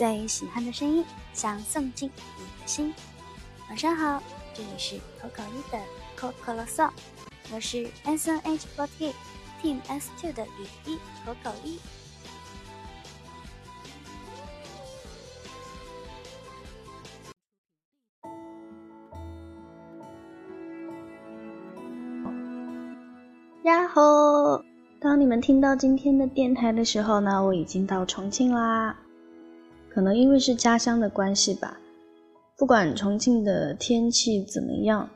最喜欢的声音，想送进你的心。晚上好，这里是口口一的口口啰嗦，我是 S N H forty Team S two 的雨一口口一。呀吼！当你们听到今天的电台的时候呢，我已经到重庆啦。可能因为是家乡的关系吧，不管重庆的天气怎么样，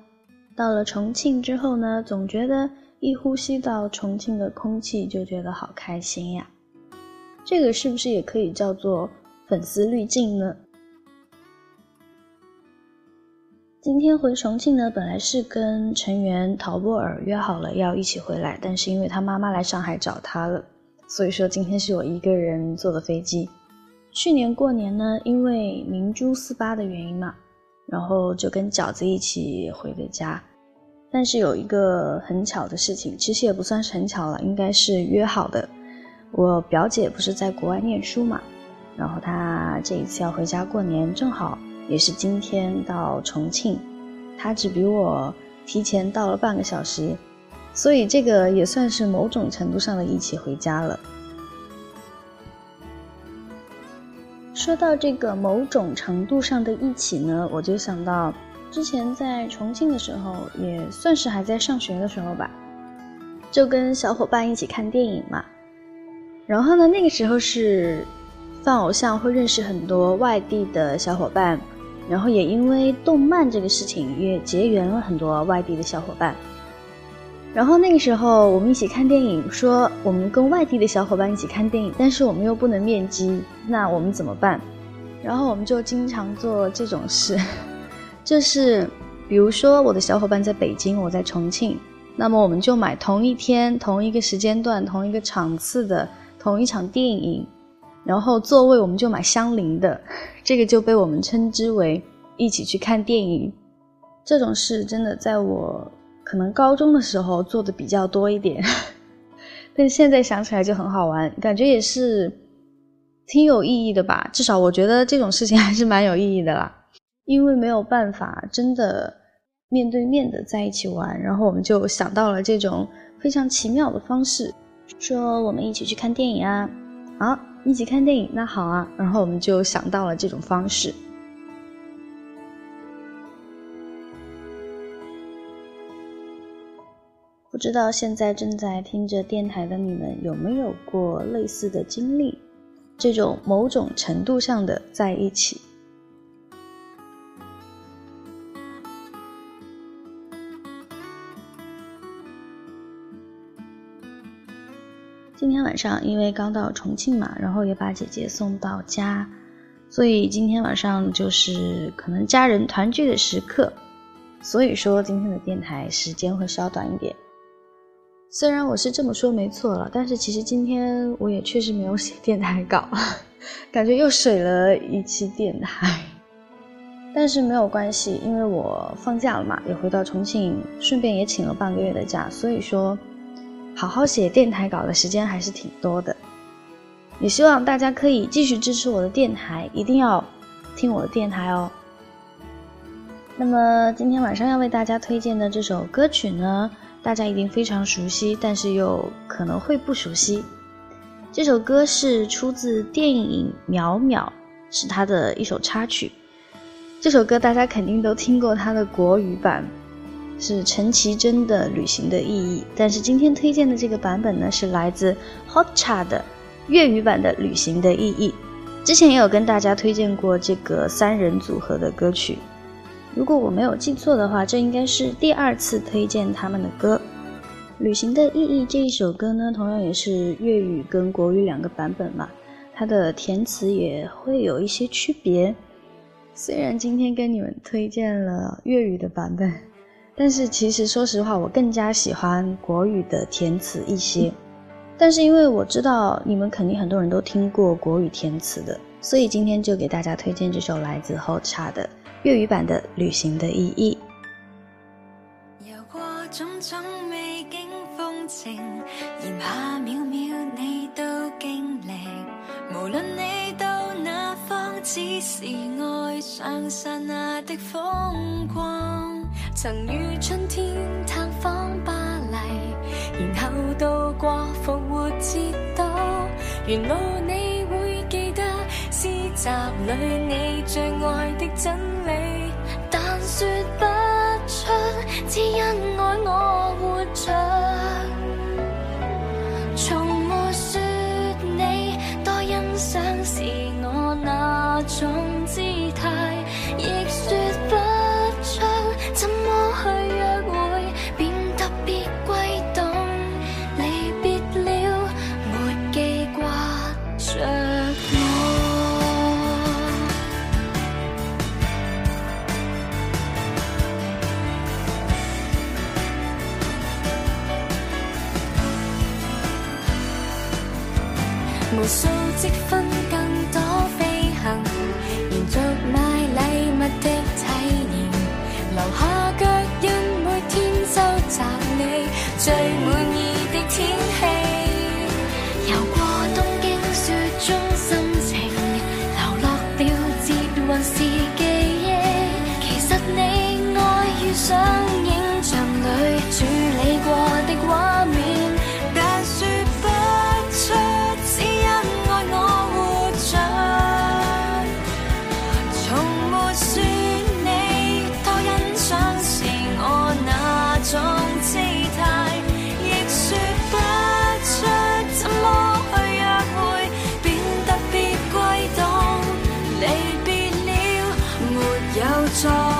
到了重庆之后呢，总觉得一呼吸到重庆的空气就觉得好开心呀。这个是不是也可以叫做粉丝滤镜呢？今天回重庆呢，本来是跟成员陶波尔约好了要一起回来，但是因为他妈妈来上海找他了，所以说今天是我一个人坐的飞机。去年过年呢，因为明珠四八的原因嘛，然后就跟饺子一起回的家。但是有一个很巧的事情，其实也不算是很巧了，应该是约好的。我表姐不是在国外念书嘛，然后她这一次要回家过年，正好。也是今天到重庆，她只比我提前到了半个小时，所以这个也算是某种程度上的一起回家了。说到这个某种程度上的一起呢，我就想到之前在重庆的时候，也算是还在上学的时候吧，就跟小伙伴一起看电影嘛。然后呢，那个时候是放偶像会认识很多外地的小伙伴。然后也因为动漫这个事情，也结缘了很多外地的小伙伴。然后那个时候我们一起看电影，说我们跟外地的小伙伴一起看电影，但是我们又不能面基，那我们怎么办？然后我们就经常做这种事，就是比如说我的小伙伴在北京，我在重庆，那么我们就买同一天、同一个时间段、同一个场次的同一场电影。然后座位我们就买相邻的，这个就被我们称之为一起去看电影。这种事真的在我可能高中的时候做的比较多一点，但现在想起来就很好玩，感觉也是挺有意义的吧。至少我觉得这种事情还是蛮有意义的啦，因为没有办法真的面对面的在一起玩，然后我们就想到了这种非常奇妙的方式，说我们一起去看电影啊，好。一起看电影，那好啊，然后我们就想到了这种方式。不知道现在正在听着电台的你们有没有过类似的经历？这种某种程度上的在一起。今天晚上因为刚到重庆嘛，然后也把姐姐送到家，所以今天晚上就是可能家人团聚的时刻，所以说今天的电台时间会稍短一点。虽然我是这么说没错了，但是其实今天我也确实没有写 电台稿，感觉又水了一期电台。但是没有关系，因为我放假了嘛，也回到重庆，顺便也请了半个月的假，所以说。好好写电台稿的时间还是挺多的，也希望大家可以继续支持我的电台，一定要听我的电台哦。那么今天晚上要为大家推荐的这首歌曲呢，大家一定非常熟悉，但是又可能会不熟悉。这首歌是出自电影《淼淼》，是它的一首插曲。这首歌大家肯定都听过它的国语版。是陈绮贞的《旅行的意义》，但是今天推荐的这个版本呢，是来自 Hot Cha 的粤语版的《旅行的意义》。之前也有跟大家推荐过这个三人组合的歌曲，如果我没有记错的话，这应该是第二次推荐他们的歌。《旅行的意义》这一首歌呢，同样也是粤语跟国语两个版本嘛，它的填词也会有一些区别。虽然今天跟你们推荐了粤语的版本。但是其实说实话，我更加喜欢国语的填词一些。但是因为我知道你们肯定很多人都听过国语填词的，所以今天就给大家推荐这首来自 Hot Cha 的粤语版的旅行的意义。游过种种美景风情沿下渺渺你都经历无论你到哪方只是爱上刹那的风光。曾与春天探访巴黎然后度过复活节都沿路你答里你最爱的真理但说不出只因爱。我无数积分更多飞行延续买礼物的体验留下脚印每天收集你最满意的天气。it's all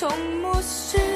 从没说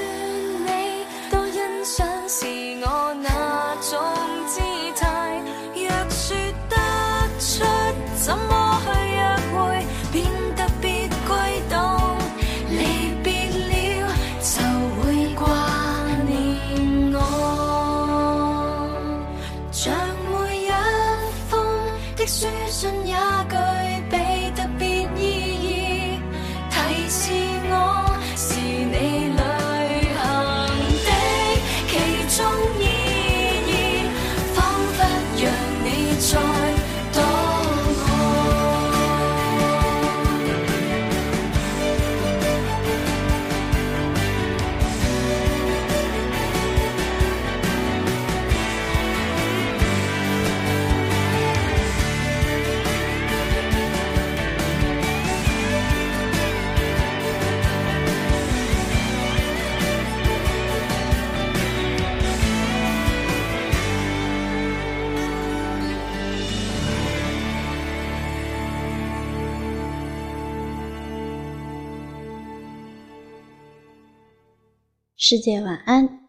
世界晚安。